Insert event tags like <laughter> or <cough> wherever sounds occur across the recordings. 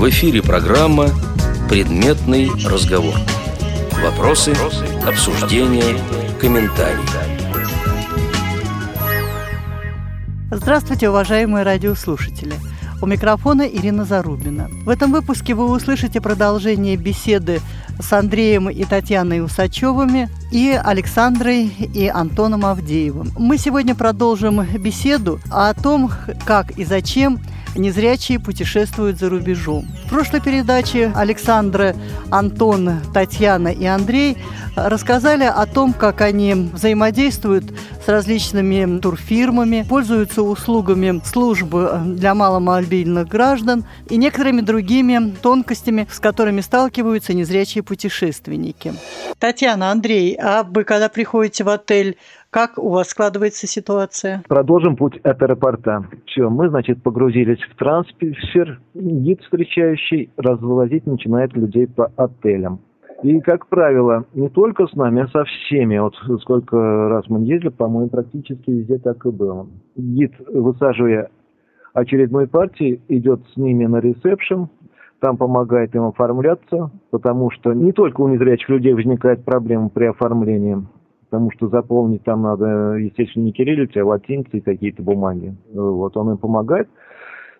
В эфире программа «Предметный разговор». Вопросы, обсуждения, комментарии. Здравствуйте, уважаемые радиослушатели. У микрофона Ирина Зарубина. В этом выпуске вы услышите продолжение беседы с Андреем и Татьяной Усачевыми и Александрой и Антоном Авдеевым. Мы сегодня продолжим беседу о том, как и зачем незрячие путешествуют за рубежом. В прошлой передаче Александра, Антон, Татьяна и Андрей рассказали о том, как они взаимодействуют с различными турфирмами, пользуются услугами службы для маломобильных граждан и некоторыми другими тонкостями, с которыми сталкиваются незрячие путешественники. Татьяна, Андрей, а вы когда приходите в отель, как у вас складывается ситуация? Продолжим путь от аэропорта. Все, мы, значит, погрузились в трансфер. Гид встречающий развозить начинает людей по отелям. И, как правило, не только с нами, а со всеми. Вот сколько раз мы ездили, по-моему, практически везде так и было. Гид, высаживая очередной партии, идет с ними на ресепшн, там помогает им оформляться, потому что не только у незрячих людей возникает проблема при оформлении потому что заполнить там надо, естественно, не кириллицей, а латинцей какие-то бумаги. Вот он им помогает.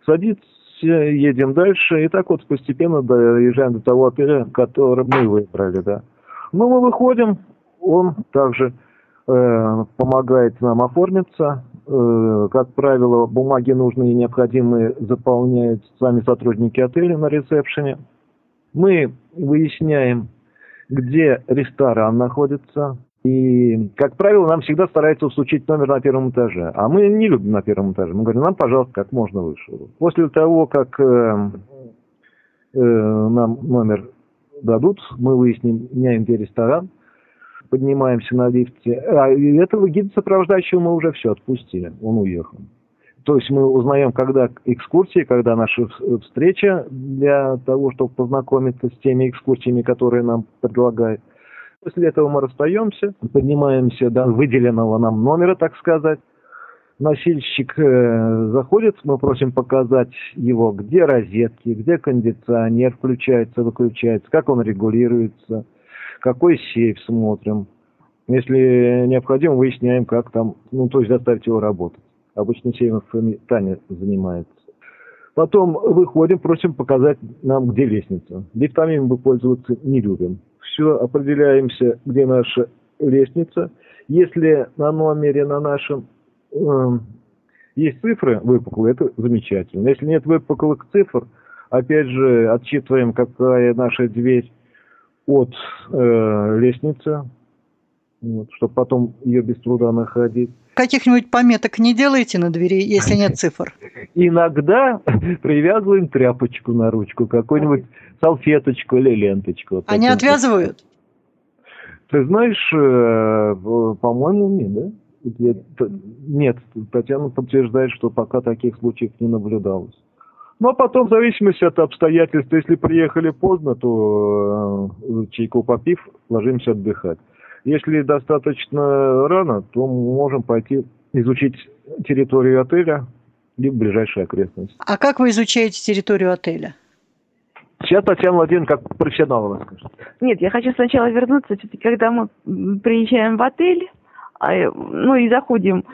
Садится, едем дальше, и так вот постепенно доезжаем до того отеля, который мы выбрали, да. Ну, мы выходим, он также э, помогает нам оформиться. Э, как правило, бумаги нужные и необходимые заполняют сами сотрудники отеля на ресепшене. Мы выясняем, где ресторан находится, и, как правило, нам всегда стараются всучить номер на первом этаже. А мы не любим на первом этаже. Мы говорим, нам, пожалуйста, как можно выше. После того, как э, э, нам номер дадут, мы выясняем, где ресторан, поднимаемся на лифте. А этого гида сопровождающего мы уже все отпустили. Он уехал. То есть мы узнаем, когда экскурсии, когда наша встреча для того, чтобы познакомиться с теми экскурсиями, которые нам предлагают. После этого мы расстаемся, поднимаемся до выделенного нам номера, так сказать. Носильщик э, заходит, мы просим показать его, где розетки, где кондиционер включается, выключается, как он регулируется, какой сейф смотрим. Если необходимо, выясняем, как там, ну, то есть заставить его работать. Обычно сейфами Таня занимается. Потом выходим, просим показать нам, где лестница. Лифтами мы пользоваться не любим все определяемся, где наша лестница. Если на номере на нашем э, есть цифры выпуклые, это замечательно. Если нет выпуклых цифр, опять же, отчитываем, какая наша дверь от э, лестницы, вот, чтобы потом ее без труда находить. Каких-нибудь пометок не делаете на двери, если нет <laughs> цифр? Иногда <laughs> привязываем тряпочку на ручку, какую-нибудь салфеточку или ленточку. Вот Они отвязывают? Ты знаешь, э, по-моему, нет, да? Нет, Татьяна подтверждает, что пока таких случаев не наблюдалось. Ну, а потом, в зависимости от обстоятельств, если приехали поздно, то э, чайку попив, ложимся отдыхать. Если достаточно рано, то мы можем пойти изучить территорию отеля, либо ближайшие окрестности. А как вы изучаете территорию отеля? Сейчас Татьяна Владимировна как профессионал расскажет. Нет, я хочу сначала вернуться, все-таки, когда мы приезжаем в отель, а, ну и заходим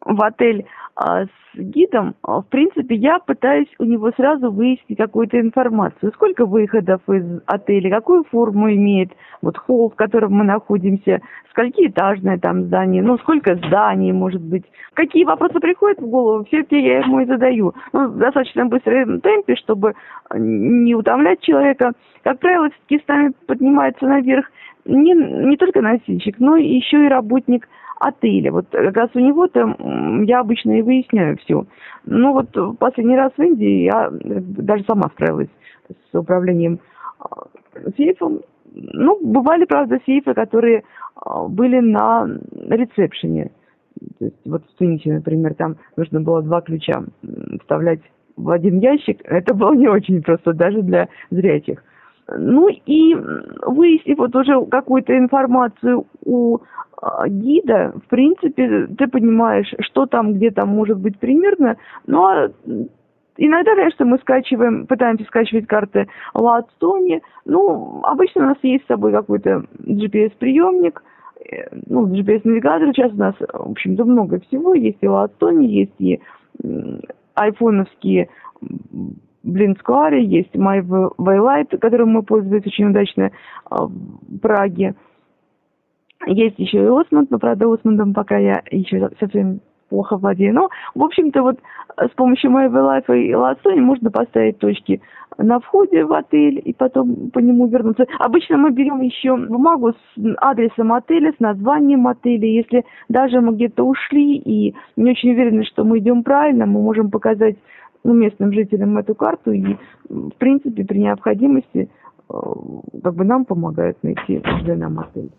в отель а, с гидом, а, в принципе, я пытаюсь у него сразу выяснить какую-то информацию. Сколько выходов из отеля, какую форму имеет вот холл, в котором мы находимся, сколькиэтажное там здание, ну, сколько зданий может быть. Какие вопросы приходят в голову, все это я ему и задаю. Ну, в достаточно быстром темпе, чтобы не утомлять человека. Как правило, все-таки с нами поднимается наверх не, не только носильщик, но еще и работник отеля. Вот как раз у него-то я обычно и выясняю все. Ну вот последний раз в Индии я даже сама справилась с управлением а, сейфом. Ну, бывали, правда, сейфы, которые а, были на ресепшене. То есть, вот в Тунисе, например, там нужно было два ключа вставлять в один ящик. Это было не очень просто даже для зрячих. Ну и выяснив вот уже какую-то информацию у а, гида, в принципе, ты понимаешь, что там, где там может быть примерно, но Иногда, конечно, мы скачиваем, пытаемся скачивать карты Ладстони. Ну, обычно у нас есть с собой какой-то GPS-приемник, э, ну, GPS-навигатор. Сейчас у нас, в общем-то, много всего. Есть и Ладстони, есть и айфоновские Блин Скваре, есть My Waylight, которым мы пользуемся очень удачно а, в Праге. Есть еще и Осмонд, но, правда, Осмондом пока я еще совсем плохо владею. Но, в общем-то, вот с помощью My Life и Лассони можно поставить точки на входе в отель и потом по нему вернуться. Обычно мы берем еще бумагу с адресом отеля, с названием отеля. Если даже мы где-то ушли и не очень уверены, что мы идем правильно, мы можем показать ну, местным жителям эту карту и, в принципе, при необходимости э, как бы нам помогают найти для нам отель.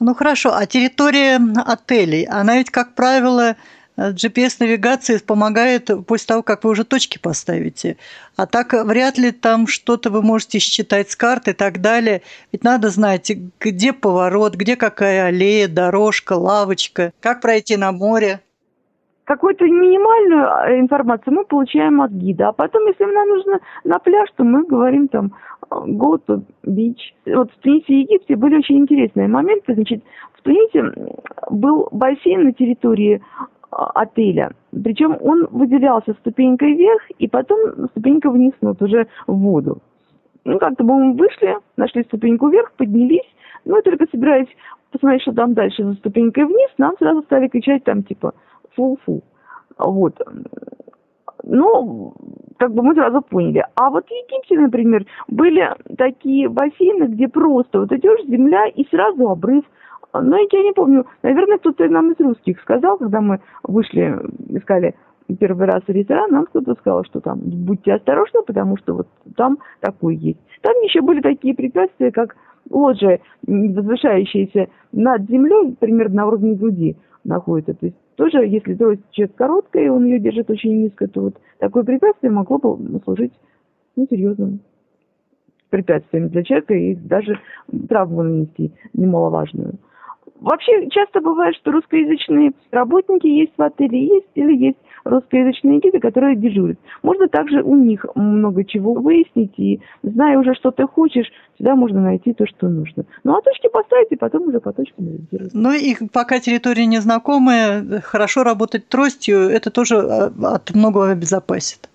Ну хорошо, а территория отелей, она ведь, как правило, GPS-навигация помогает после того, как вы уже точки поставите. А так вряд ли там что-то вы можете считать с карты и так далее. Ведь надо знать, где поворот, где какая аллея, дорожка, лавочка, как пройти на море какую-то минимальную а, информацию мы получаем от гида. А потом, если нам нужно на пляж, то мы говорим там go to beach. Вот в Тунисе и Египте были очень интересные моменты. Значит, в Тунисе был бассейн на территории а, отеля. Причем он выделялся ступенькой вверх и потом ступенька вниз, ну, вот уже в воду. Ну, как-то мы вышли, нашли ступеньку вверх, поднялись, ну, и только собираясь посмотреть, что там дальше за ступенькой вниз, нам сразу стали кричать там, типа, фу-фу. Вот. Ну, как бы мы сразу поняли. А вот в Египте, например, были такие бассейны, где просто вот идешь, земля и сразу обрыв. Но я не помню, наверное, кто-то нам из русских сказал, когда мы вышли, искали первый раз ресторан, нам кто-то сказал, что там будьте осторожны, потому что вот там такой есть. Там еще были такие препятствия, как лоджия, возвышающаяся над землей, примерно на уровне груди находится. То есть тоже, если трость человек короткая, и он ее держит очень низко, то вот такое препятствие могло бы служить ну, серьезным препятствием для человека и даже травму нанести немаловажную. Вообще часто бывает, что русскоязычные работники есть в отеле, есть или есть русскоязычные гиды, которые дежурят. Можно также у них много чего выяснить, и зная уже, что ты хочешь, всегда можно найти то, что нужно. Ну, а точки поставить, и потом уже по точкам ориентироваться. Ну, и пока территория незнакомая, хорошо работать тростью, это тоже а, от многого обезопасит.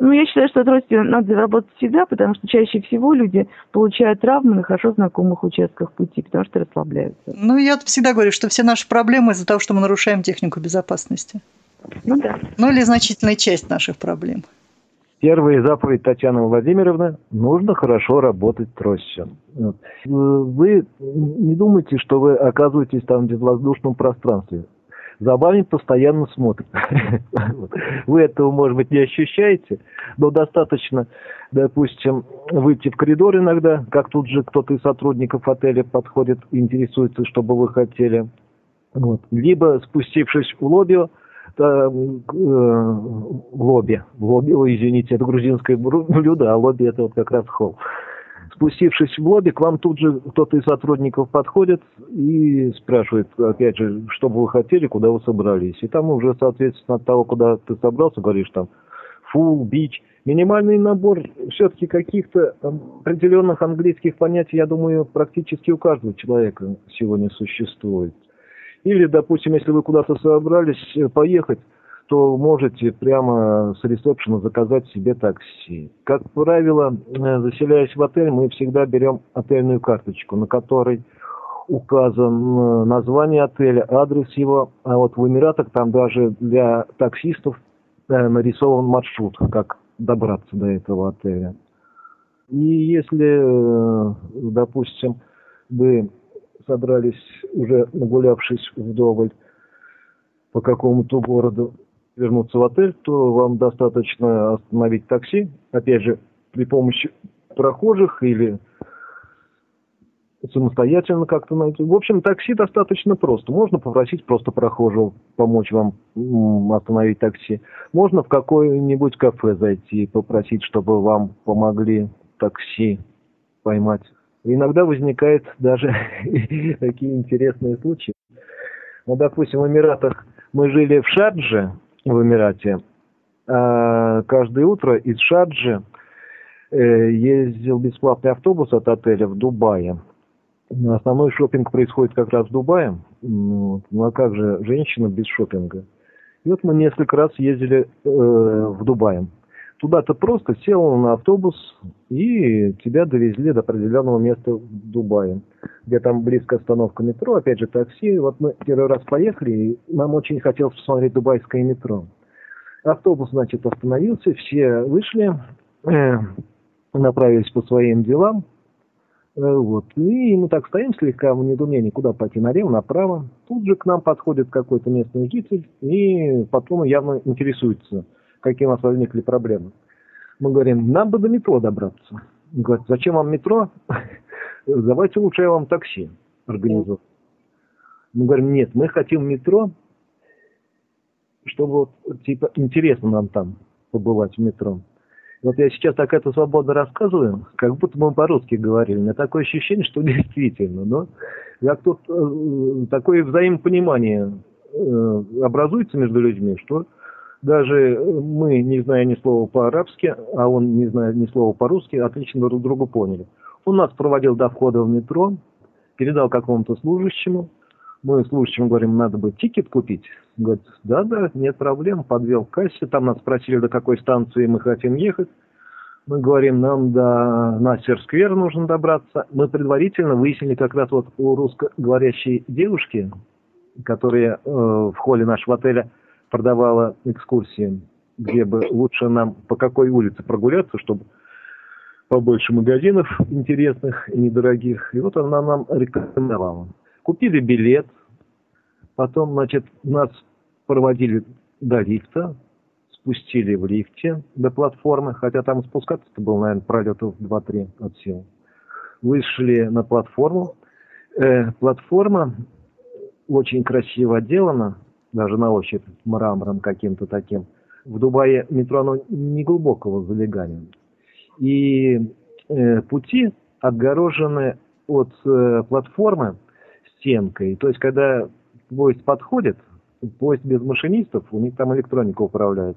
Ну, я считаю, что тростью надо работать всегда, потому что чаще всего люди получают травмы на хорошо знакомых участках пути, потому что расслабляются. Ну, я всегда говорю, что все наши проблемы из-за того, что мы нарушаем технику безопасности. Ну да. Ну или значительная часть наших проблем. Первая заповедь Татьяны Владимировны – нужно хорошо работать тростью. Вы не думайте, что вы оказываетесь там в безвоздушном пространстве. За вами постоянно смотрят. <laughs> Вы этого, может быть, не ощущаете, но достаточно, допустим, выйти в коридор иногда, как тут же кто-то из сотрудников отеля подходит, интересуется, что бы вы хотели. Вот. Либо спустившись в лобби, э, лобби, лобби, ой, извините, это грузинское блюдо, а лобби это вот как раз холл. Спустившись в лобби, к вам тут же кто-то из сотрудников подходит и спрашивает, опять же, что бы вы хотели, куда вы собрались. И там уже, соответственно, от того, куда ты собрался, говоришь там full, beach. Минимальный набор все-таки каких-то определенных английских понятий, я думаю, практически у каждого человека сегодня существует. Или, допустим, если вы куда-то собрались э, поехать, то можете прямо с ресепшена заказать себе такси. Как правило, э, заселяясь в отель, мы всегда берем отельную карточку, на которой указан э, название отеля, адрес его. А вот в Эмиратах там даже для таксистов нарисован маршрут, как добраться до этого отеля. И если, допустим, вы собрались, уже нагулявшись вдоволь по какому-то городу, вернуться в отель, то вам достаточно остановить такси, опять же, при помощи прохожих или самостоятельно как-то найти. В общем, такси достаточно просто. Можно попросить просто прохожего помочь вам остановить такси. Можно в какое-нибудь кафе зайти и попросить, чтобы вам помогли такси поймать. Иногда возникают даже <laughs> такие интересные случаи. Ну, допустим, в Эмиратах мы жили в Шардже, в Эмирате, А каждое утро из Шарджи э, ездил бесплатный автобус от отеля в Дубае. Основной шопинг происходит как раз в Дубае. Ну, а как же женщина без шопинга? И вот мы несколько раз ездили э, в Дубае. Туда ты просто сел на автобус и тебя довезли до определенного места в Дубае, где там близко остановка метро, опять же такси. Вот мы первый раз поехали, и нам очень хотелось посмотреть дубайское метро. Автобус, значит, остановился, все вышли, э, направились по своим делам. Э, вот. И мы так стоим слегка в недоумении, куда пойти, налево, направо. Тут же к нам подходит какой-то местный житель и потом явно интересуется – какие у нас возникли проблемы. Мы говорим, нам бы до метро добраться. Он говорит, зачем вам метро? <laughs> Давайте лучше я вам такси организую. Мы говорим, нет, мы хотим метро, чтобы вот, типа, интересно нам там побывать в метро. Вот я сейчас так это свободно рассказываю, как будто мы по-русски говорили. У меня такое ощущение, что <laughs> действительно, но как тут э, такое взаимопонимание э, образуется между людьми, что даже мы, не зная ни слова по-арабски, а он, не зная ни слова по-русски, отлично друг друга поняли. Он нас проводил до входа в метро, передал какому-то служащему. Мы служащему говорим, надо бы тикет купить. Говорит, да-да, нет проблем, подвел к кассе. Там нас спросили, до какой станции мы хотим ехать. Мы говорим, нам до Нассер-сквер нужно добраться. Мы предварительно выяснили как раз вот у русскоговорящей девушки, которая э, в холле нашего отеля продавала экскурсии, где бы лучше нам по какой улице прогуляться, чтобы побольше магазинов интересных и недорогих. И вот она нам рекомендовала. Купили билет, потом, значит, нас проводили до лифта, спустили в лифте до платформы, хотя там спускаться-то было, наверное, пролетов 2-3 от сил. Вышли на платформу. Э, платформа очень красиво отделана, даже на ощупь мрамором каким-то таким. В Дубае метро оно не глубокого залегания. И э, пути отгорожены от э, платформы стенкой. То есть, когда поезд подходит, поезд без машинистов, у них там электроника управляет.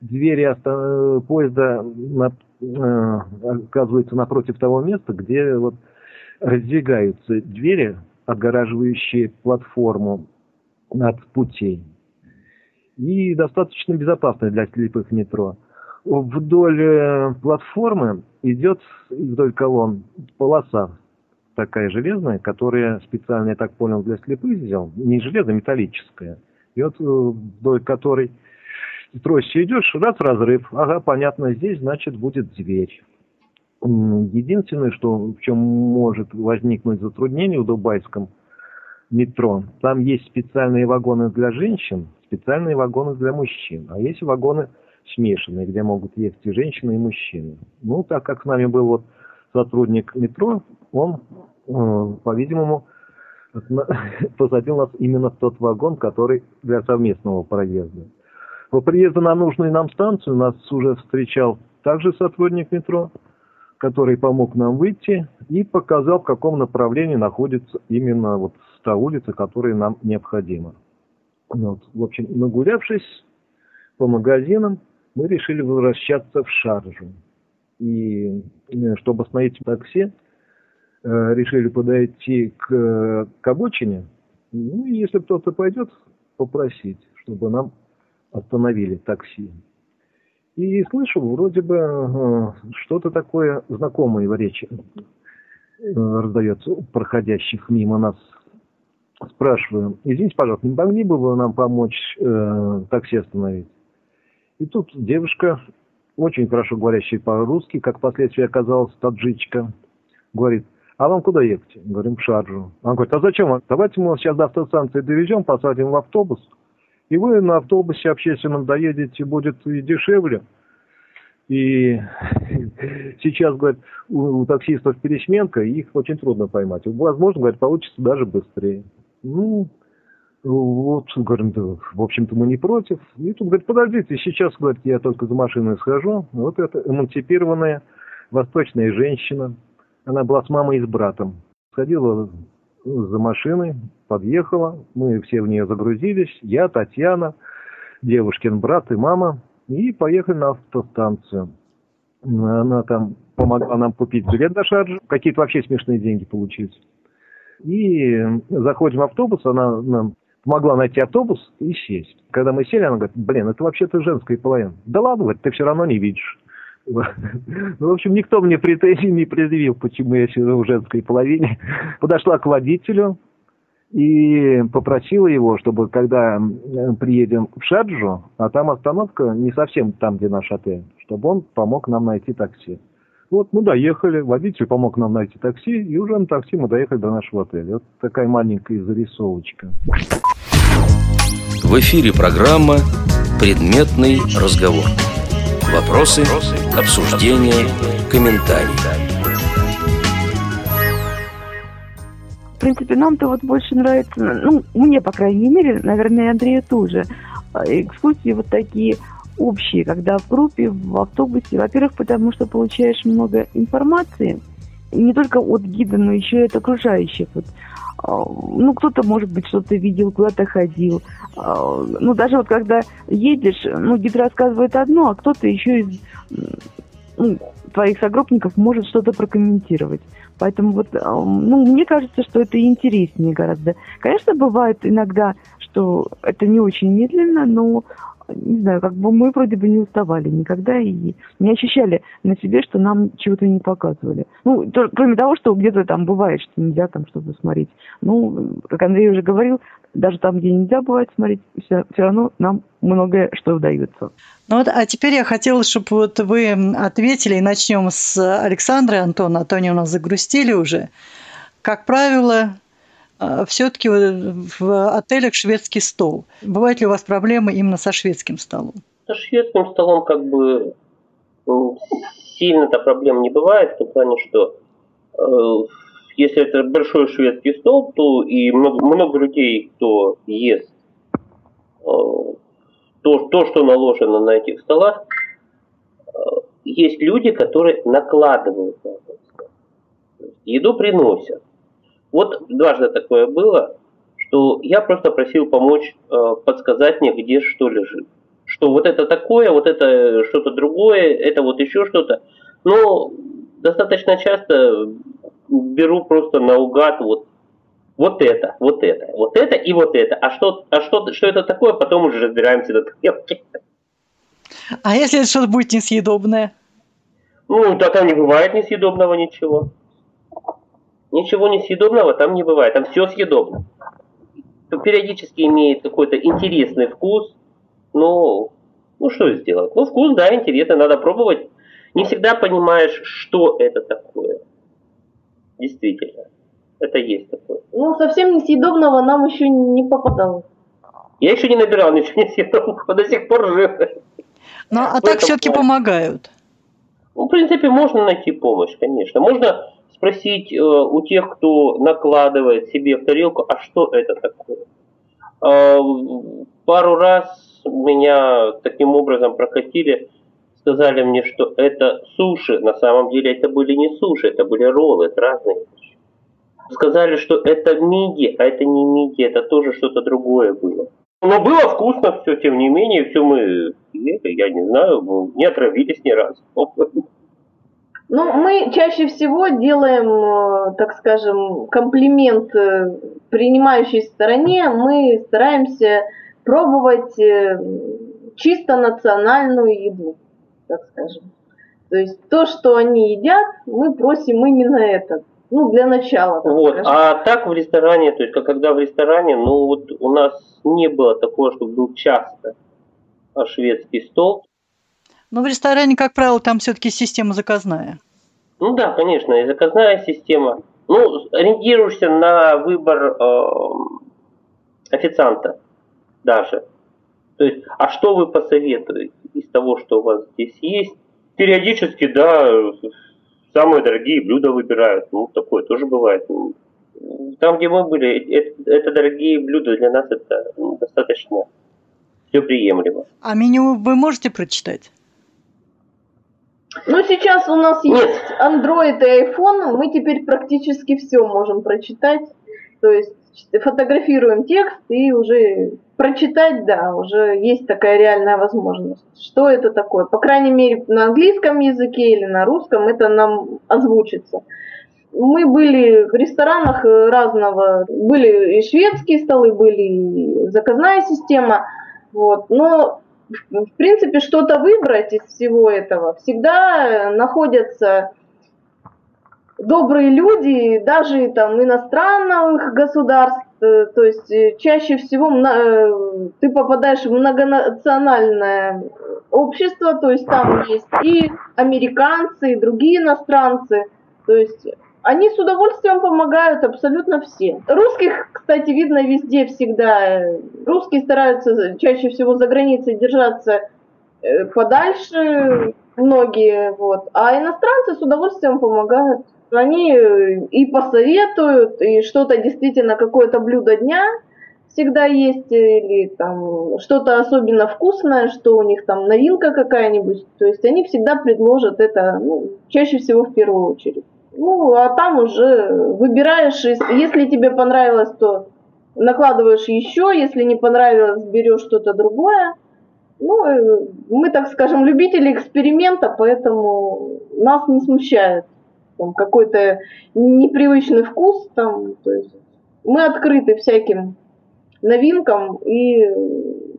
Двери оста- поезда на, э, оказываются напротив того места, где вот раздвигаются двери, отгораживающие платформу от путей. И достаточно безопасное для слепых метро. Вдоль э, платформы идет, вдоль колонн, полоса такая железная, которая специально, я так понял, для слепых сделал. Не железная, металлическая. И вот э, вдоль которой тростью идешь, раз разрыв. Ага, понятно, здесь, значит, будет дверь. Единственное, что в чем может возникнуть затруднение в дубайском метро. Там есть специальные вагоны для женщин, специальные вагоны для мужчин. А есть вагоны смешанные, где могут ехать и женщины, и мужчины. Ну, так как с нами был вот сотрудник метро, он, э, по-видимому, <laughs> посадил нас именно в тот вагон, который для совместного проезда. По приезду на нужную нам станцию нас уже встречал также сотрудник метро, который помог нам выйти и показал, в каком направлении находится именно вот та улица, которая нам необходима. Вот. В общем, нагулявшись по магазинам, мы решили возвращаться в Шаржу. И э, чтобы остановить такси, э, решили подойти к, к обочине. Ну, и если кто-то пойдет, попросить, чтобы нам остановили такси. И слышу, вроде бы э, что-то такое знакомое в речи раздается проходящих мимо нас спрашиваю, извините, пожалуйста, не могли бы вы нам помочь э, такси остановить? И тут девушка, очень хорошо говорящая по-русски, как впоследствии оказалась таджичка, говорит, а вам куда ехать? Говорим, в Шарджу. Она говорит, а зачем? Давайте мы вас сейчас до автостанции довезем, посадим в автобус, и вы на автобусе общественном доедете, будет и дешевле. И <laughs> сейчас, говорит, у, у таксистов пересменка, их очень трудно поймать. Возможно, говорит, получится даже быстрее. Ну, вот, говорим, да, в общем-то, мы не против. И тут говорит, подождите, сейчас, говорит, я только за машиной схожу. Вот эта эмансипированная восточная женщина, она была с мамой и с братом. Сходила за машиной, подъехала, мы все в нее загрузились, я, Татьяна, девушкин брат и мама. И поехали на автостанцию. Она там помогла нам купить билет до Шарджи. Какие-то вообще смешные деньги получились. И заходим в автобус, она нам помогла найти автобус и сесть. Когда мы сели, она говорит, блин, это вообще-то женская половина. Да ладно, ты все равно не видишь. <laughs> Ну, в общем, никто мне претензий не предъявил, почему я сижу в женской половине. <laughs> Подошла к водителю и попросила его, чтобы когда приедем в Шаджу, а там остановка не совсем там, где наш отель, чтобы он помог нам найти такси. Вот, мы доехали, водитель помог нам найти такси, и уже на такси мы доехали до нашего отеля. Вот такая маленькая зарисовочка. В эфире программа «Предметный разговор». Вопросы, обсуждения, комментарии. В принципе, нам-то вот больше нравится, ну, мне, по крайней мере, наверное, и Андрею тоже, а, экскурсии вот такие общие, когда в группе, в автобусе. Во-первых, потому что получаешь много информации, не только от гида, но еще и от окружающих. Вот, а, ну, кто-то, может быть, что-то видел, куда-то ходил. А, ну, даже вот когда едешь, ну, гид рассказывает одно, а кто-то еще из ну, твоих согруппников может что-то прокомментировать. Поэтому вот, а, ну, мне кажется, что это интереснее гораздо. Конечно, бывает иногда, что это не очень медленно, но не знаю, как бы мы вроде бы не уставали никогда и не ощущали на себе, что нам чего-то не показывали. Ну, то, кроме того, что где-то там бывает, что нельзя там что-то смотреть. Ну, как Андрей уже говорил, даже там, где нельзя бывает смотреть, все, все равно нам многое что удается. Ну вот, а теперь я хотела, чтобы вот вы ответили, и начнем с Александра Антона, а то они у нас загрустили уже. Как правило, все-таки в отелях шведский стол. Бывают ли у вас проблемы именно со шведским столом? Со шведским столом как бы ну, сильно-то проблем не бывает, в том плане, что э, если это большой шведский стол, то и много, много людей, кто ест э, то, то, что наложено на этих столах, э, есть люди, которые накладывают на этот стол. Еду приносят. Вот дважды такое было, что я просто просил помочь, э, подсказать мне, где что лежит. Что вот это такое, вот это что-то другое, это вот еще что-то. Но достаточно часто беру просто наугад вот вот это, вот это, вот это и вот это. А что, а что, что это такое, потом уже разбираемся до тарелки. А если что-то будет несъедобное? Ну, тогда не бывает несъедобного ничего. Ничего несъедобного там не бывает, там все съедобно. Периодически имеет какой-то интересный вкус, но ну что сделать? Ну вкус, да, интересно, надо пробовать. Не всегда понимаешь, что это такое. Действительно, это есть такое. Ну, совсем несъедобного нам еще не попадалось. Я еще не набирал ничего несъедобного, до сих пор жив. Ну, а так все-таки помогают. Ну, в принципе, можно найти помощь, конечно. Можно спросить э, у тех, кто накладывает себе в тарелку, а что это такое. Э, пару раз меня таким образом прокатили, сказали мне, что это суши. На самом деле это были не суши, это были роллы, это разные вещи. Сказали, что это миди, а это не миди, это тоже что-то другое было. Но было вкусно все, тем не менее, все мы, я не знаю, не отравились ни разу. Ну, мы чаще всего делаем, э, так скажем, комплимент э, принимающей стороне. Мы стараемся пробовать э, чисто национальную еду, так скажем. То есть то, что они едят, мы просим именно это. Ну, для начала. вот. Скажем. А так в ресторане, то есть когда в ресторане, ну вот у нас не было такого, чтобы был часто шведский стол. Но в ресторане, как правило, там все-таки система заказная. Ну да, конечно, и заказная система. Ну, ориентируешься на выбор э, официанта даже. То есть, а что вы посоветуете из того, что у вас здесь есть? Периодически, да, самые дорогие блюда выбирают. Ну, такое тоже бывает. Там, где мы были, это, это дорогие блюда, для нас это достаточно все приемлемо. А меню вы можете прочитать? Ну, сейчас у нас есть Android и iPhone, мы теперь практически все можем прочитать. То есть фотографируем текст и уже прочитать, да, уже есть такая реальная возможность. Что это такое? По крайней мере, на английском языке или на русском это нам озвучится. Мы были в ресторанах разного, были и шведские столы, были и заказная система, вот, но в принципе что-то выбрать из всего этого. Всегда находятся добрые люди, даже там иностранных государств, э, то есть э, чаще всего э, ты попадаешь в многонациональное общество, то есть там есть и американцы, и другие иностранцы, то есть они с удовольствием помогают абсолютно все. Русских, кстати, видно везде всегда. Русские стараются чаще всего за границей держаться подальше, многие, вот. А иностранцы с удовольствием помогают они э, и посоветуют, и что-то действительно, какое-то блюдо дня всегда есть, э, или там что-то особенно вкусное, что у них там новинка какая-нибудь. То есть они всегда предложат это, ну, чаще всего в первую очередь. Ну, а там уже выбираешь, если тебе понравилось, то накладываешь еще, если не понравилось, берешь что-то другое. Ну, э, мы, так скажем, любители эксперимента, поэтому нас не смущает там, какой-то непривычный вкус, там, то есть мы открыты всяким новинкам и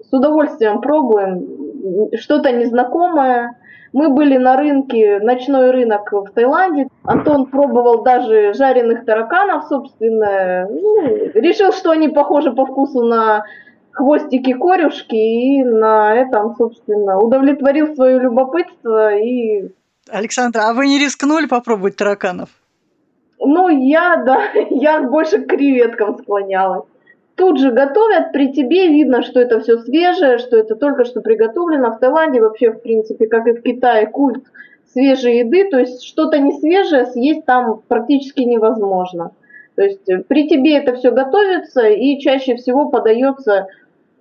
с удовольствием пробуем что-то незнакомое. Мы были на рынке, ночной рынок в Таиланде. Антон пробовал даже жареных тараканов, собственно. Ну, решил, что они похожи по вкусу на хвостики корюшки, и на этом, собственно, удовлетворил свое любопытство и Александра, а вы не рискнули попробовать тараканов? Ну, я, да, <laughs> я больше к креветкам склонялась. Тут же готовят, при тебе видно, что это все свежее, что это только что приготовлено. В Таиланде вообще, в принципе, как и в Китае, культ свежей еды, то есть что-то не свежее съесть там практически невозможно. То есть э, при тебе это все готовится и чаще всего подается,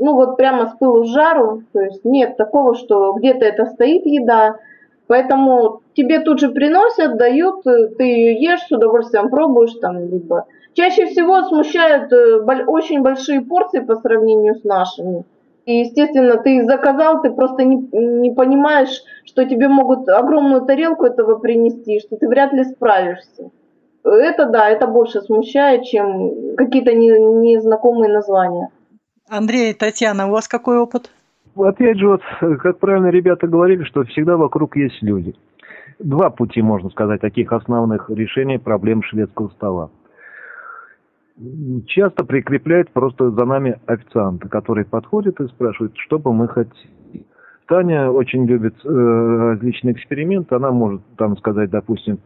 ну вот прямо с пылу с жару, то есть нет такого, что где-то это стоит еда, Поэтому тебе тут же приносят, дают, э, ты ее ешь, с удовольствием пробуешь там, либо... Чаще всего смущают э, очень большие порции по сравнению с нашими. И, естественно, ты заказал, ты просто не, не понимаешь, что тебе могут огромную тарелку этого принести, что ты вряд ли справишься. Это да, это больше смущает, чем какие-то не, незнакомые названия. Андрей, Татьяна, у вас какой опыт? опять же, вот, как правильно ребята говорили, что всегда вокруг есть люди. Два пути, можно сказать, таких основных решений проблем шведского стола. Часто прикрепляют просто за нами официанта, который подходит и спрашивает, что бы мы хотели. Таня очень любит э, различные эксперименты. Она может там сказать, допустим,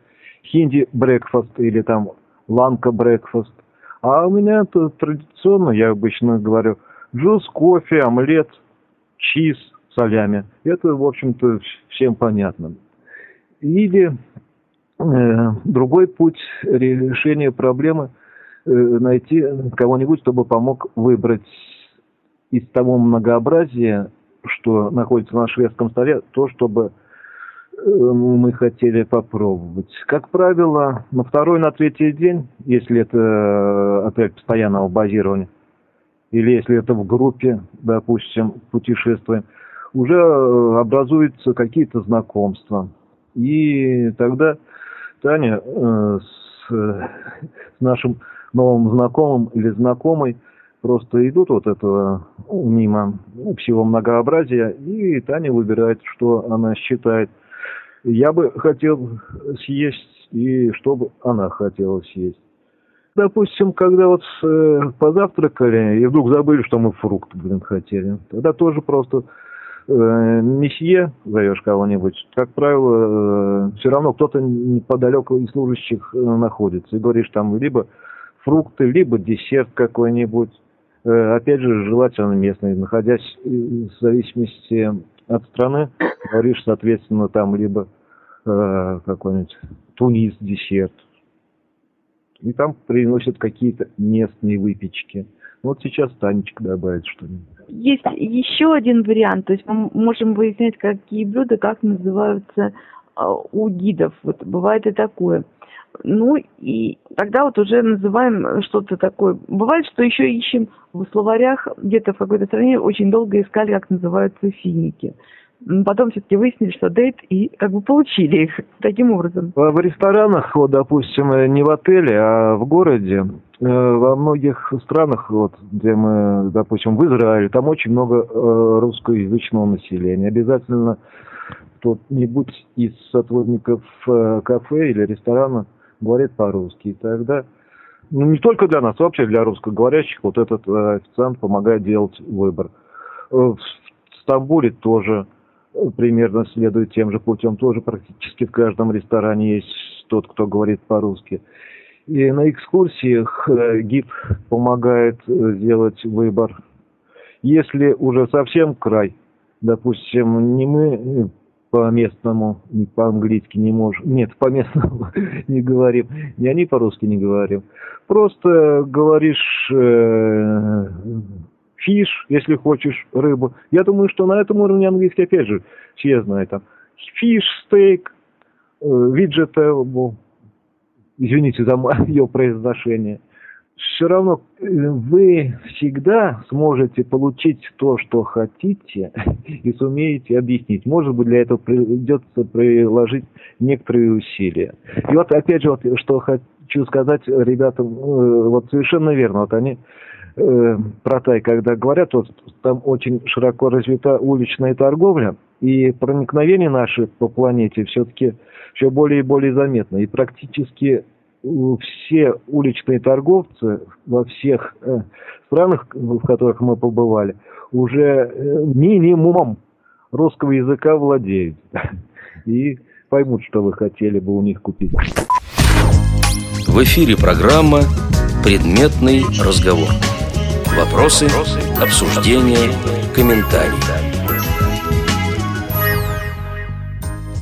хинди брекфаст или там ланка брекфаст. А у меня это традиционно, я обычно говорю, джуз, кофе, омлет – чиз, солями. Это, в общем-то, всем понятно. Или э, другой путь решения проблемы найти кого-нибудь, чтобы помог выбрать из того многообразия, что находится на шведском столе, то, чтобы э, мы хотели попробовать. Как правило, на второй, на третий день, если это э, отель постоянного базирования, или если это в группе, допустим, путешествуем, уже э, образуются какие-то знакомства. И тогда Таня э, с, с нашим новым знакомым или знакомой просто идут вот этого мимо всего многообразия, и Таня выбирает, что она считает. Я бы хотел съесть, и что бы она хотела съесть допустим, когда вот э, позавтракали и вдруг забыли, что мы фрукт, блин, хотели, тогда тоже просто э, месье зовешь кого-нибудь, как правило, э, все равно кто-то неподалеку из служащих э, находится. И говоришь там либо фрукты, либо десерт какой-нибудь. Э, опять же, желательно местный. Находясь в зависимости от страны, говоришь, соответственно, там либо э, какой-нибудь тунис десерт, и там приносят какие-то местные выпечки. Вот сейчас Танечка добавит что-нибудь. Есть еще один вариант, то есть мы можем выяснять, какие блюда как называются а, у гидов. Вот бывает и такое. Ну и тогда вот уже называем что-то такое. Бывает, что еще ищем в словарях где-то в какой-то стране очень долго искали, как называются финики. Потом все-таки выяснили, что дейт, и как бы получили их <laughs> таким образом. В ресторанах, вот, допустим, не в отеле, а в городе, э, во многих странах, вот, где мы, допустим, в Израиле, там очень много э, русскоязычного населения. Обязательно кто-нибудь из сотрудников э, кафе или ресторана говорит по-русски. И тогда, ну, не только для нас, вообще для русскоговорящих, вот этот официант помогает делать выбор. В Стамбуле тоже примерно следует тем же путем. Тоже практически в каждом ресторане есть тот, кто говорит по-русски. И на экскурсиях э, гид помогает э, сделать выбор. Если уже совсем край, допустим, не мы э, по местному, не по-английски не можем, нет, по местному <laughs> не говорим, не они по-русски не говорим, просто говоришь фиш, если хочешь, рыбу. Я думаю, что на этом уровне английский, опять же, все знают там. Фиш, стейк, vegetable, извините за мое <laughs> произношение. Все равно э, вы всегда сможете получить то, что хотите, <laughs> и сумеете объяснить. Может быть, для этого придется приложить некоторые усилия. И вот опять же, вот, что хочу сказать ребятам, э, вот совершенно верно, вот они э, про Тай, когда говорят, вот там очень широко развита уличная торговля, и проникновение наше по планете все-таки все более и более заметно. И практически все уличные торговцы во всех э, странах, в которых мы побывали, уже э, минимум русского языка владеют. <laughs> И поймут, что вы хотели бы у них купить. В эфире программа «Предметный разговор». Вопросы, обсуждения, комментарии.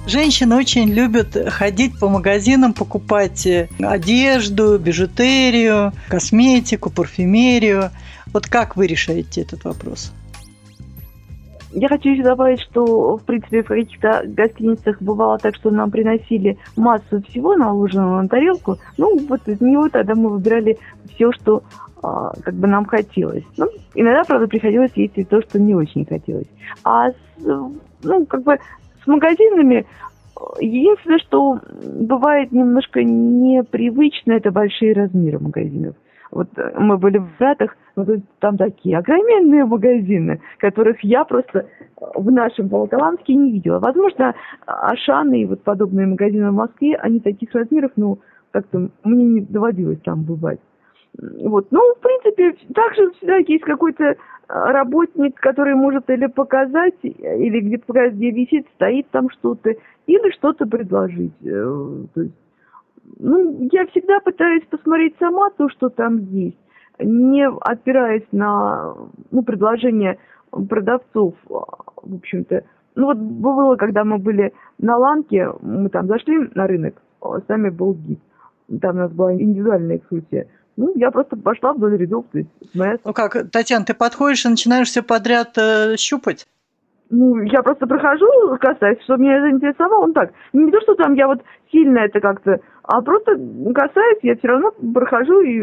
Женщины очень любят ходить по магазинам, покупать э, одежду, бижутерию, косметику, парфюмерию. Вот как вы решаете этот вопрос? Я хочу еще добавить, что, в принципе, в каких-то гостиницах бывало так, что нам приносили массу всего, наложенного на тарелку. Ну, вот из него тогда мы выбирали все, что а, как бы нам хотелось. Ну, иногда, правда, приходилось есть и то, что не очень хотелось. А ну, как бы с магазинами единственное, что бывает немножко непривычно, это большие размеры магазинов. Вот э, мы были в Братах, там такие огроменные магазины, которых я просто в нашем Волоколамске не видела. Возможно, Ашаны и вот подобные магазины в Москве, они таких размеров, ну, как-то мне не доводилось там бывать. Вот. Ну, в принципе, также всегда есть какой-то работник, который может или показать, или где-то где висит, стоит там что-то, или что-то предложить. Э, то есть ну, я всегда пытаюсь посмотреть сама то, что там есть, не опираясь на ну, предложения продавцов, в общем-то. Ну вот было, когда мы были на Ланке, мы там зашли на рынок, а сами был гид. Там у нас была индивидуальная экскурсия. Ну, я просто пошла вдоль рядов, то есть моя... Ну как, Татьяна, ты подходишь и начинаешь все подряд э, щупать? ну, я просто прохожу, касаюсь, что меня заинтересовало, он так. Не то, что там я вот сильно это как-то, а просто касаюсь, я все равно прохожу, и,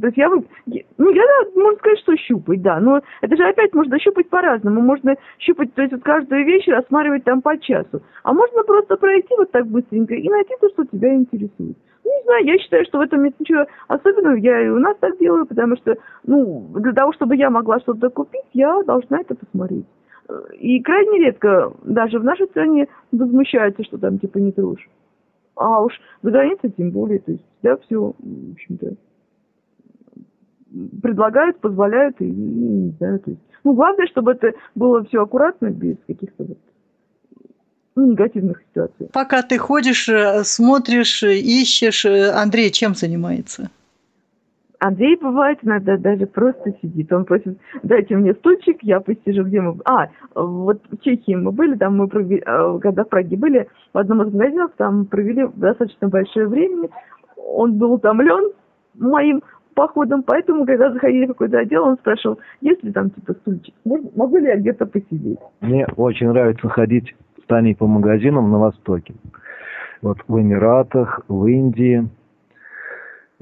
то есть я, ну, я, можно сказать, что щупать, да, но это же опять можно щупать по-разному, можно щупать, то есть вот каждую вещь рассматривать там по часу, а можно просто пройти вот так быстренько и найти то, что тебя интересует. Ну, не знаю, я считаю, что в этом нет ничего особенного, я и у нас так делаю, потому что, ну, для того, чтобы я могла что-то купить, я должна это посмотреть. И крайне редко даже в нашей стране возмущаются, что там типа не трожь. А уж за границей тем более, то есть всегда все, в общем-то, предлагают, позволяют, и, не знаю, то есть, ну, главное, чтобы это было все аккуратно, без каких-то вот ну, негативных ситуаций. Пока ты ходишь, э, смотришь, ищешь, э, Андрей чем занимается? Андрей бывает иногда даже просто сидит. Он просит, дайте мне стульчик, я посижу, где мы... А, вот в Чехии мы были, там мы провели, а, когда в Праге были, в одном из магазинов, там провели достаточно большое время. Он был утомлен моим походом, поэтому, когда заходили в какой-то отдел, он спрашивал, есть ли там типа стульчик, Можно, могу ли я где-то посидеть? Мне очень нравится ходить с Таней по магазинам на Востоке. Вот в Эмиратах, в Индии,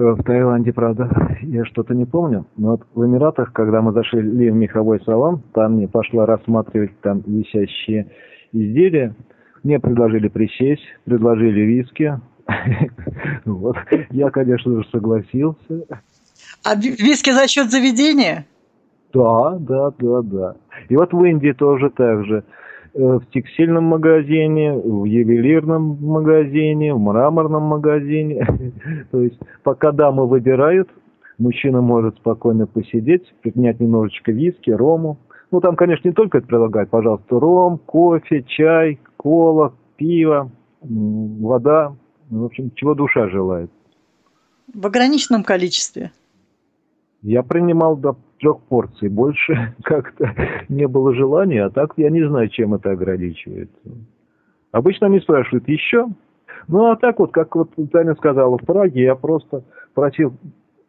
В Таиланде, правда, я что-то не помню. Но вот в Эмиратах, когда мы зашли в меховой салон, там мне пошла рассматривать там висящие изделия. Мне предложили присесть, предложили виски. <laughs> Вот. Я, конечно же, согласился. А виски за счет заведения? Да, да, да, да. И вот в Индии тоже так же. Э, в текстильном магазине, в ювелирном магазине, в мраморном магазине. <laughs> То есть пока дамы выбирают, мужчина может спокойно посидеть, принять немножечко виски, рому. Ну, там, конечно, не только это предлагают, пожалуйста, ром, кофе, чай, кола, пиво, вода. В общем, чего душа желает. В ограниченном количестве. Я принимал до трех порций. Больше <laughs> как-то не было желания, а так я не знаю, чем это ограничивается. Обычно они спрашивают еще. Ну, а так вот, как вот Таня сказала, в Праге я просто просил,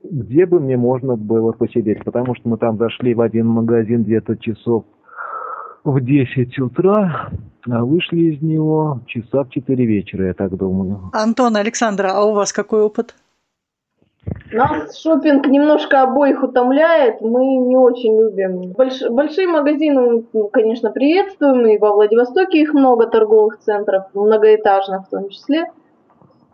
где бы мне можно было посидеть, потому что мы там зашли в один магазин где-то часов в 10 утра, а вышли из него часа в 4 вечера, я так думаю. Антон, Александра, а у вас какой опыт? Нас шопинг немножко обоих утомляет, мы не очень любим. Больш, большие магазины, ну, конечно, приветствуем, и во Владивостоке их много торговых центров, многоэтажных в том числе.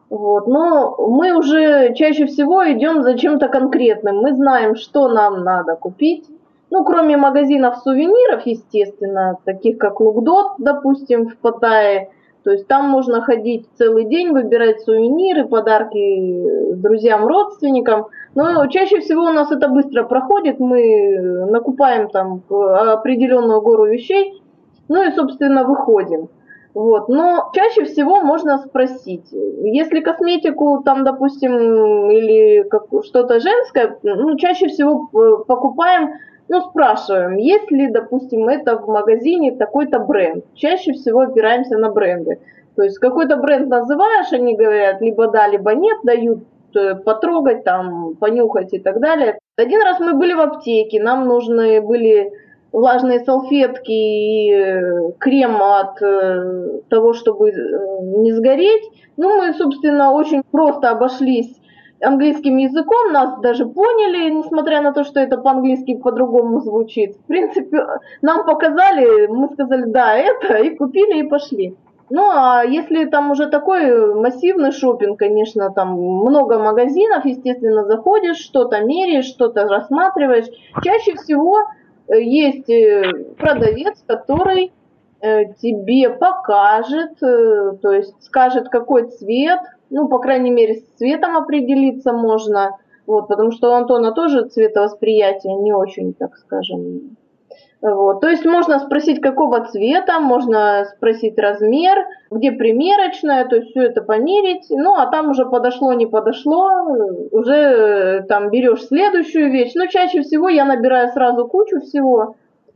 Вот. Но мы уже чаще всего идем за чем-то конкретным. Мы знаем, что нам надо купить. Ну, кроме магазинов сувениров, естественно, таких как Лукдот, допустим, в Паттайе, то есть там можно ходить целый день, выбирать сувениры, подарки друзьям, родственникам. Но чаще всего у нас это быстро проходит. Мы накупаем там определенную гору вещей, ну и, собственно, выходим. Вот. Но чаще всего можно спросить, если косметику там, допустим, или что-то женское, ну, чаще всего э, покупаем ну, спрашиваем, есть ли, допустим, это в магазине такой-то бренд. Чаще всего опираемся на бренды. То есть какой-то бренд называешь, они говорят, либо да, либо нет, дают э, потрогать, там, понюхать и так далее. Один раз мы были в аптеке, нам нужны были влажные салфетки и э, крем от э, того, чтобы не сгореть. Ну, мы, собственно, очень просто обошлись английским языком, нас даже поняли, несмотря на то, что это по-английски по-другому звучит. В принципе, нам показали, мы сказали, да, это, и купили, и пошли. Ну, а если там уже такой массивный шопинг, конечно, там много магазинов, естественно, заходишь, что-то меряешь, что-то рассматриваешь. Чаще всего э, есть э, продавец, который э, тебе покажет, то есть скажет, какой цвет, ну, по крайней мере, с цветом определиться можно, вот, потому что у Антона тоже цветовосприятие не очень, так скажем. Вот. То есть можно спросить, какого цвета, можно спросить размер, где примерочная, то есть все это померить. Ну, а там уже подошло, не подошло, уже э, там берешь следующую вещь. Но чаще всего я набираю сразу кучу всего,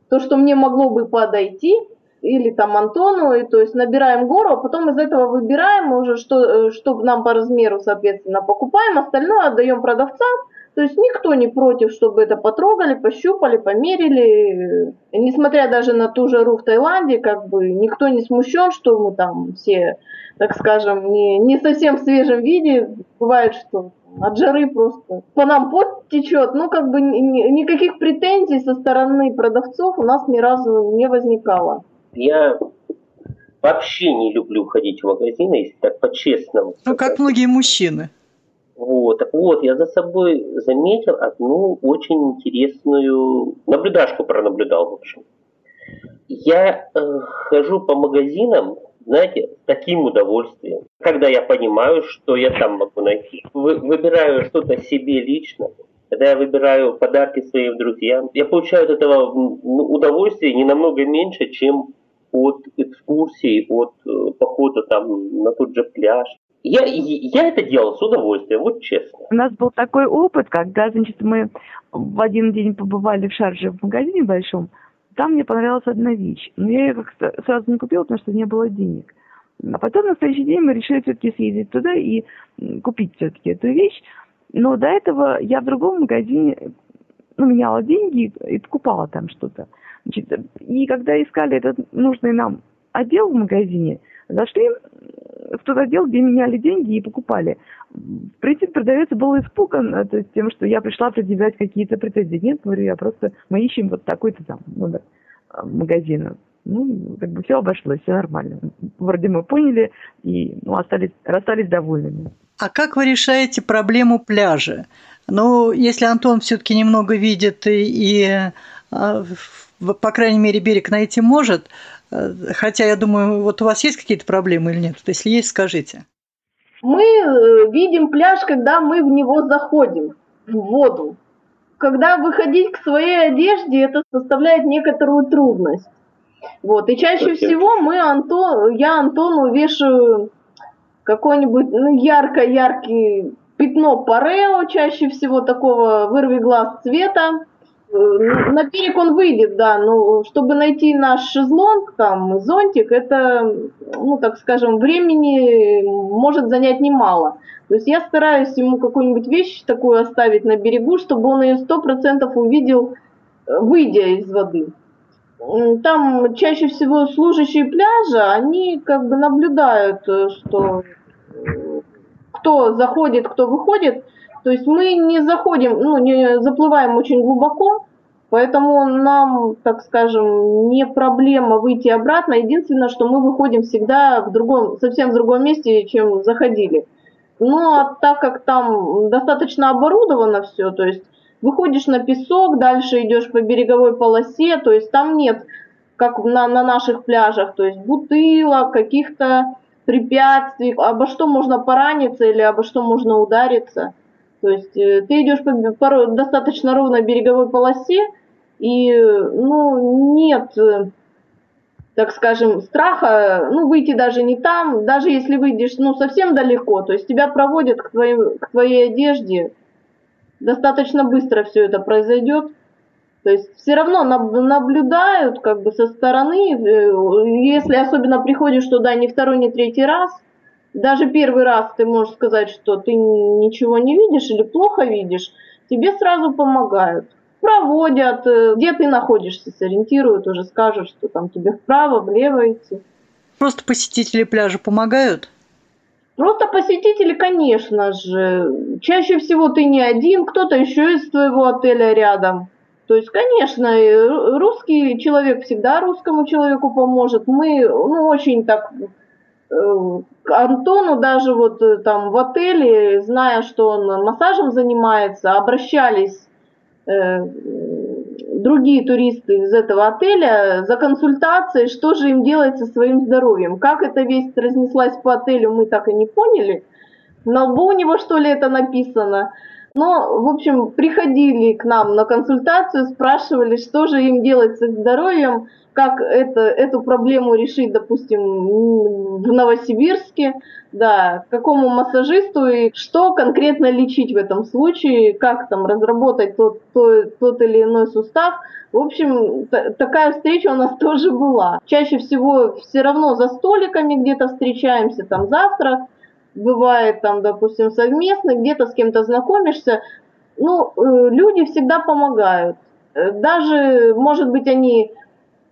то, что мне могло бы подойти – или там Антону, и то есть набираем гору, а потом из этого выбираем уже, что, э, что нам по размеру, соответственно, покупаем, остальное отдаем продавцам, то есть никто не против, чтобы это потрогали, пощупали, померили. Несмотря даже на ту жару в Таиланде, как бы никто не смущен, что мы там все, так скажем, не, не совсем в свежем виде. Бывает, что от жары просто по нам пот течет. Ну, как бы ни, никаких претензий со стороны продавцов у нас ни разу не возникало. Я вообще не люблю ходить в магазины, если так по-честному. Ну, как многие мужчины. Вот, так вот, я за собой заметил одну очень интересную наблюдашку пронаблюдал, в общем. Я э, хожу по магазинам, знаете, с таким удовольствием, когда я понимаю, что я там могу найти. Вы, выбираю что-то себе лично, когда я выбираю подарки своим друзьям, я получаю от этого удовольствие не намного меньше, чем от экскурсий, от э, похода там на тот же пляж. Я, я это делал с удовольствием, вот честно. У нас был такой опыт, когда, значит, мы в один день побывали в Шарже в магазине большом, там мне понравилась одна вещь. Но я ее как-то сразу не купила, потому что не было денег. А потом на следующий день мы решили все-таки съездить туда и купить все-таки эту вещь. Но до этого я в другом магазине ну, меняла деньги и покупала там что-то. Значит, и когда искали этот нужный нам отдел в магазине, зашли кто-то делал, где меняли деньги и покупали. В принципе, продавец был испуган то есть, тем, что я пришла предъявлять какие-то претензии. Нет, говорю, я просто, мы ищем вот такой-то там номер магазина. Ну, как бы все обошлось, все нормально. Вроде мы поняли и ну, остались, расстались довольными. А как вы решаете проблему пляжа? Ну, если Антон все-таки немного видит и, и а, по крайней мере, берег найти может, э, хотя я думаю, вот у вас есть какие-то проблемы или нет? Если есть, скажите. Мы э, видим пляж, когда мы в него заходим, в воду. Когда выходить к своей одежде, это составляет некоторую трудность. Вот. И чаще всего мы Антон, я Антону вешаю какой-нибудь ну, ярко-яркий пятно парео, чаще всего такого вырви глаз цвета. На берег он выйдет, да, но чтобы найти наш шезлонг, там, зонтик, это, ну, так скажем, времени может занять немало. То есть я стараюсь ему какую-нибудь вещь такую оставить на берегу, чтобы он ее сто процентов увидел, э, выйдя из воды там чаще всего служащие пляжа, они как бы наблюдают, э, что э, кто заходит, кто выходит. То есть мы не заходим, ну, не заплываем очень глубоко, поэтому нам, так скажем, не проблема выйти обратно. Единственное, что мы выходим всегда в другом, совсем в другом месте, чем заходили. Но а так как там достаточно оборудовано все, то есть выходишь на песок, дальше идешь по береговой полосе, то есть там нет, как на, на наших пляжах, то есть бутылок, каких-то препятствий, обо что можно пораниться или обо что можно удариться. То есть э, ты идешь по, по достаточно ровной береговой полосе, и ну, нет, э, так скажем, страха, ну, выйти даже не там, даже если выйдешь, ну, совсем далеко, то есть тебя проводят к, твоим, к твоей одежде, достаточно быстро все это произойдет. То есть все равно наблюдают как бы со стороны, э, если особенно приходишь туда не второй, не третий раз, даже первый раз ты можешь сказать, что ты ничего не видишь или плохо видишь, тебе сразу помогают. Проводят, э, где ты находишься, сориентируют, уже скажут, что там тебе вправо, влево идти. Просто посетители пляжа помогают? Просто посетители, конечно же. Чаще всего ты не один, кто-то еще из твоего отеля рядом. То есть, конечно, русский человек всегда русскому человеку поможет. Мы, ну, очень так Антону даже вот э, там в отеле, зная, что он массажем занимается, обращались э, другие туристы из этого отеля за консультацией, что же им делать со своим здоровьем. Как эта весть разнеслась по отелю, мы так и не поняли. На лбу у него, что ли, это написано. Но, в общем, приходили к нам на консультацию, спрашивали, что же им делать с их здоровьем, как это, эту проблему решить, допустим, в Новосибирске, да, какому массажисту и что конкретно лечить в этом случае, как там разработать тот, тот, тот или иной сустав. В общем, такая встреча у нас <laughs> тоже была. Чаще всего все равно за столиками где-то встречаемся, там завтрак, бывает там, допустим, совместно, где-то с кем-то знакомишься. Ну, э, люди всегда помогают. Э, даже, может быть, они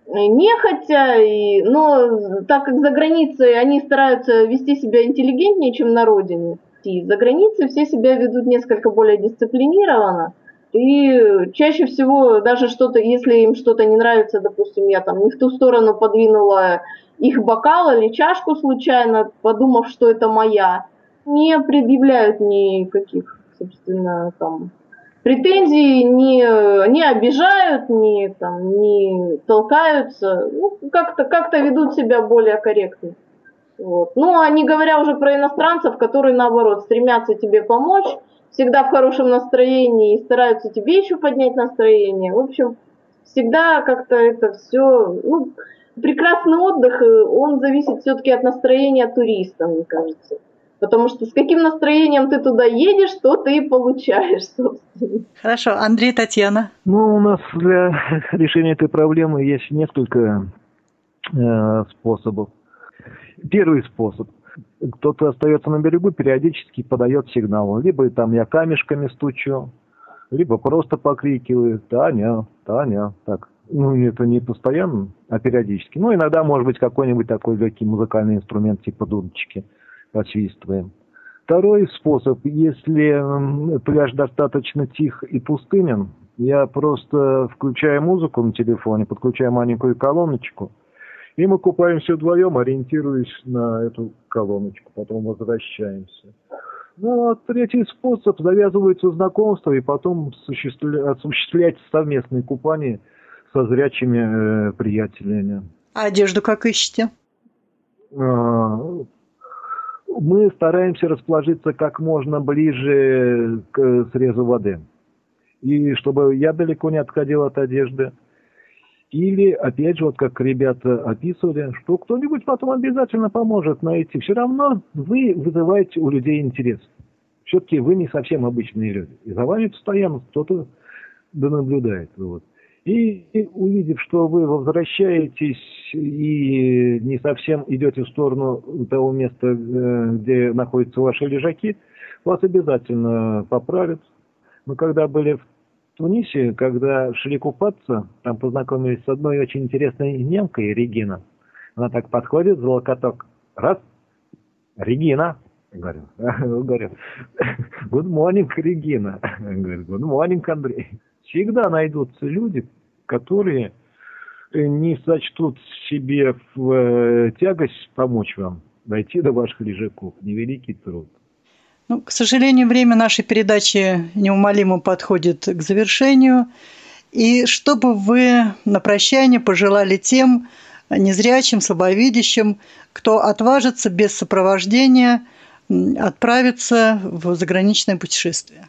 нехотя, и, но так как за границей они стараются вести себя интеллигентнее, чем на родине, и за границей все себя ведут несколько более дисциплинированно, и чаще всего даже что-то, если им что-то не нравится, допустим, я там не в ту сторону подвинула их бокал или чашку случайно, подумав, что это моя, не предъявляют никаких, собственно, там претензий не, не обижают, не, там, не толкаются, ну, как-то как ведут себя более корректно. Вот. Ну, а не говоря уже про иностранцев, которые, наоборот, стремятся тебе помочь, всегда в хорошем настроении и стараются тебе еще поднять настроение. В общем, всегда как-то это все... Ну, прекрасный отдых, э, он зависит все-таки от настроения туриста, мне кажется. Потому что с каким настроением ты туда едешь, то ты и получаешь, <laughs> собственно. Хорошо. Андрей, Татьяна? Ну, у нас для <laughs> решения этой проблемы есть несколько э, способов. Первый способ. Кто-то остается на берегу, периодически подает сигнал. Либо там я камешками стучу, либо просто покрикиваю «Таня, Таня». Так, ну, это не постоянно, а периодически. Ну, иногда, может быть, какой-нибудь такой легкий музыкальный инструмент типа дудочки – посвистываем. Второй способ, если пляж достаточно тих и пустынен, я просто включаю музыку на телефоне, подключаю маленькую колоночку, и мы купаемся вдвоем, ориентируясь на эту колоночку, потом возвращаемся. Ну, а третий способ, завязываются знакомства, и потом осуществлять совместные купания со зрячими э, приятелями. А одежду как ищете? А, мы стараемся расположиться как можно ближе к срезу воды. И чтобы я далеко не отходил от одежды. Или, опять же, вот как ребята описывали, что кто-нибудь потом обязательно поможет найти. Все равно вы вызываете у людей интерес. Все-таки вы не совсем обычные люди. И за вами постоянно кто-то да наблюдает. Вот. И, увидев, что вы возвращаетесь и не совсем идете в сторону того места, э, где находятся ваши лежаки, вас обязательно поправят. Мы когда были в Тунисе, когда шли купаться, там познакомились с одной очень интересной немкой, Регина. Она так подходит за локоток. Раз. Регина. Говорю, <laughs> говорю, good morning, Регина. <laughs> Говорю, good morning, Андрей всегда найдутся люди, которые э, не сочтут себе в э, тягость помочь вам дойти до ваших лежаков. Невеликий труд. Ну, к сожалению, время нашей передачи неумолимо подходит к завершению. И что бы вы на прощание пожелали тем незрячим, слабовидящим, кто отважится без сопровождения отправиться в заграничное путешествие?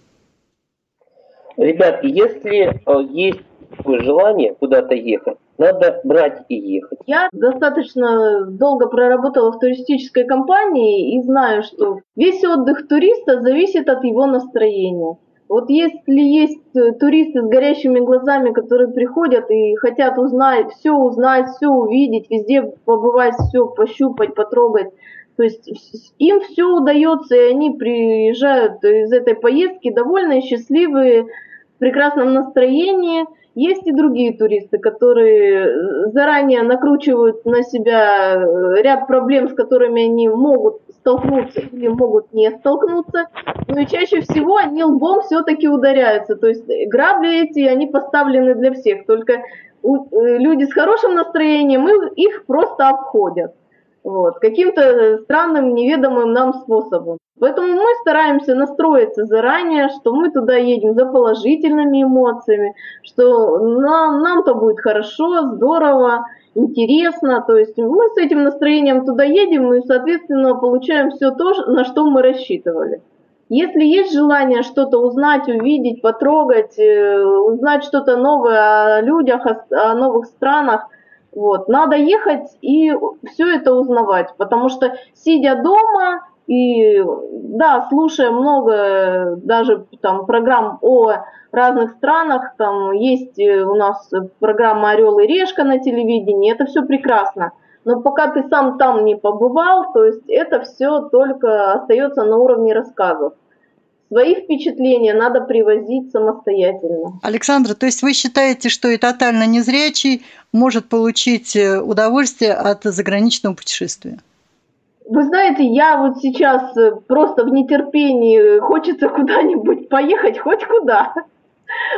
Ребят, если э, есть желание куда-то ехать, надо брать и ехать. Я достаточно долго проработала в туристической компании и знаю, что весь отдых туриста зависит от его настроения. Вот если есть э, туристы с горящими глазами, которые приходят и хотят узнать, все узнать, все увидеть, везде побывать, все пощупать, потрогать, то есть им все удается, и они приезжают из этой поездки довольные, счастливые, в прекрасном настроении. Есть и другие туристы, которые заранее накручивают на себя ряд проблем, с которыми они могут столкнуться или могут не столкнуться. Но и чаще всего они лбом все-таки ударяются. То есть грабли эти, они поставлены для всех. Только э, люди с хорошим настроением их просто обходят вот, каким-то странным, неведомым нам способом. Поэтому мы стараемся настроиться заранее, что мы туда едем за положительными эмоциями, что нам, нам-то будет хорошо, здорово, интересно. То есть мы с этим настроением туда едем и, соответственно, получаем все то, на что мы рассчитывали. Если есть желание что-то узнать, увидеть, потрогать, э, узнать что-то новое о людях, о новых странах – вот. Надо ехать и все это узнавать, потому что сидя дома и, да, слушая много даже там программ о разных странах, там есть у нас программа «Орел и решка» на телевидении, это все прекрасно. Но пока ты сам там не побывал, то есть это все только остается на уровне рассказов свои впечатления надо привозить самостоятельно. Александра, то есть вы считаете, что и тотально незрячий может получить э, удовольствие от заграничного путешествия? Вы знаете, я вот сейчас э, просто в нетерпении, хочется <laughs> куда-нибудь поехать, хоть куда.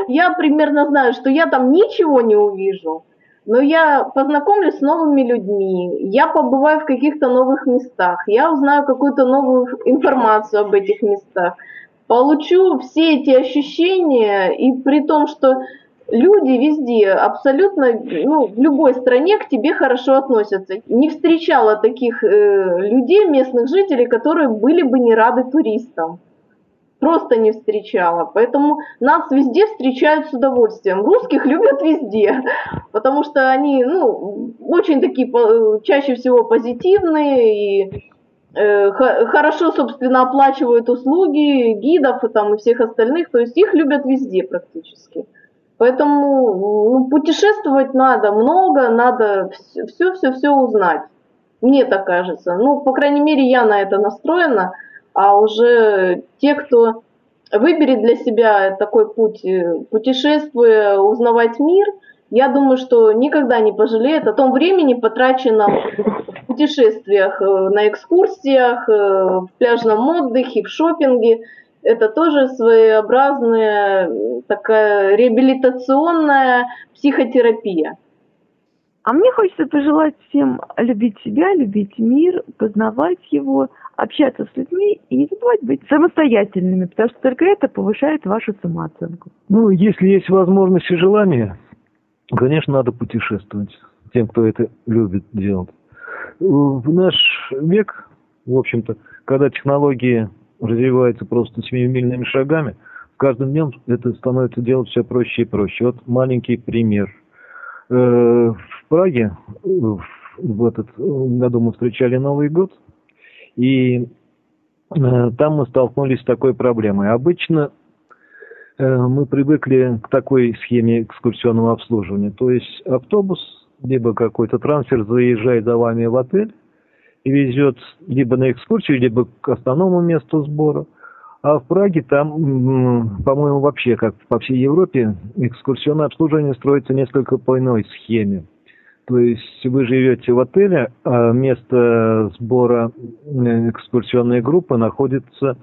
Я примерно знаю, что я там ничего не увижу, но я познакомлюсь с новыми людьми, я побываю в каких-то новых местах, я узнаю какую-то новую информацию об этих местах получу все эти ощущения, и при том, что люди везде, абсолютно, ну, в любой стране к тебе хорошо относятся. Не встречала таких э, людей, местных жителей, которые были бы не рады туристам. Просто не встречала. Поэтому нас везде встречают с удовольствием. Русских любят везде, <laughs> потому что они, ну, очень такие чаще всего позитивные и Э, хорошо, собственно, оплачивают услуги гидов и, там, и всех остальных, то есть их любят везде практически. Поэтому ну, путешествовать надо много, надо все-все-все узнать. Мне так кажется. Ну, по крайней мере, я на это настроена, а уже те, кто выберет для себя такой путь, э, путешествуя, узнавать мир, я думаю, что никогда не пожалеет о том времени, потраченном путешествиях, на экскурсиях, в пляжном отдыхе, в шопинге. Это тоже своеобразная такая реабилитационная психотерапия. А мне хочется пожелать всем любить себя, любить мир, познавать его, общаться с людьми и не забывать быть самостоятельными, потому что только это повышает вашу самооценку. Ну, если есть возможность и желание, конечно, надо путешествовать тем, кто это любит делать. В наш век, в общем-то, когда технологии развиваются просто семимильными шагами, каждым днем это становится делать все проще и проще. Вот маленький пример – Э, в Праге в этот году мы встречали Новый год, и э, там мы столкнулись с такой проблемой. Обычно э, мы привыкли к такой схеме экскурсионного обслуживания. То есть автобус, либо какой-то трансфер заезжает за вами в отель и везет либо на экскурсию, либо к основному месту сбора. А в Праге там, по-моему, вообще, как по всей Европе, экскурсионное обслуживание строится несколько по иной схеме. То есть вы живете в отеле, а место сбора э, экскурсионной группы находится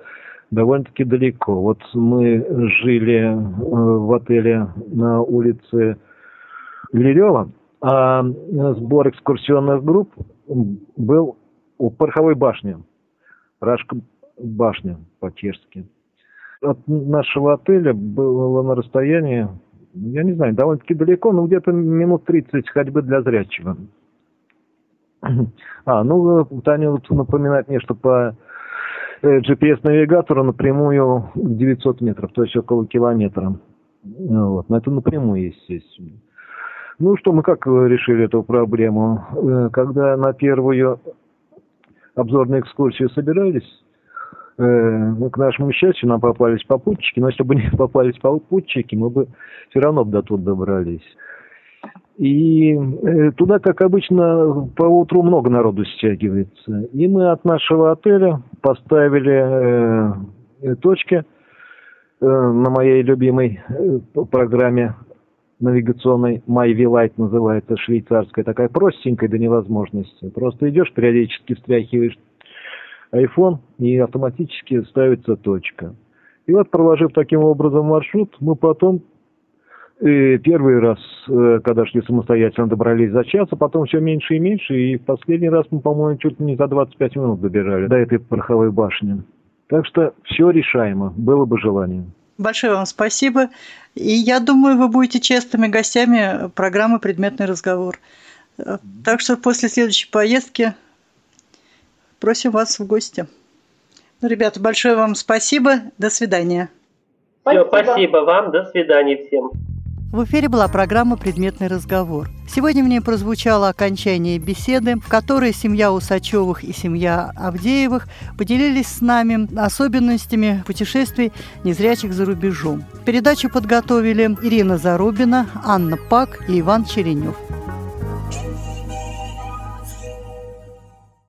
довольно-таки далеко. Вот мы жили э, в отеле на улице Лилева, а сбор экскурсионных групп был у Пороховой башни. Рашка башня по-чешски. От нашего отеля было на расстоянии, я не знаю, довольно-таки далеко, но где-то минут 30 ходьбы для зрячего. <clears throat> А, ну, Таня напоминает мне, что по э, GPS-навигатору напрямую 900 метров, то есть около километра. Вот, но это напрямую, естественно. Ну что, мы как решили эту проблему? Э, когда на первую обзорную экскурсию собирались, Э, ну, к нашему счастью, нам попались попутчики, но если бы не <laughs> попались попутчики, мы бы все равно бы до тут добрались. И э, туда, как обычно, по утру много народу стягивается. И мы от нашего отеля поставили э, э точки э, на моей любимой э, программе навигационной Light называется, швейцарская, такая простенькая до невозможности. Просто идешь, периодически встряхиваешь iPhone и автоматически ставится точка. И вот, проложив таким образом маршрут, мы потом э, первый раз, э, когда шли самостоятельно, добрались за час, а потом все меньше и меньше, и в последний раз мы, по-моему, чуть не за 25 минут добежали до этой пороховой башни. Так что все решаемо, было бы желание. Большое вам спасибо. И я думаю, вы будете частыми гостями программы «Предметный разговор». Так что после следующей поездки просим вас в гости. Ну, ребята, большое вам спасибо. До свидания. Спасибо. Все, спасибо вам. До свидания всем. В эфире была программа «Предметный разговор». Сегодня в ней прозвучало окончание беседы, в которой семья Усачевых и семья Авдеевых поделились с нами особенностями путешествий незрячих за рубежом. Передачу подготовили Ирина Зарубина, Анна Пак и Иван Черенев.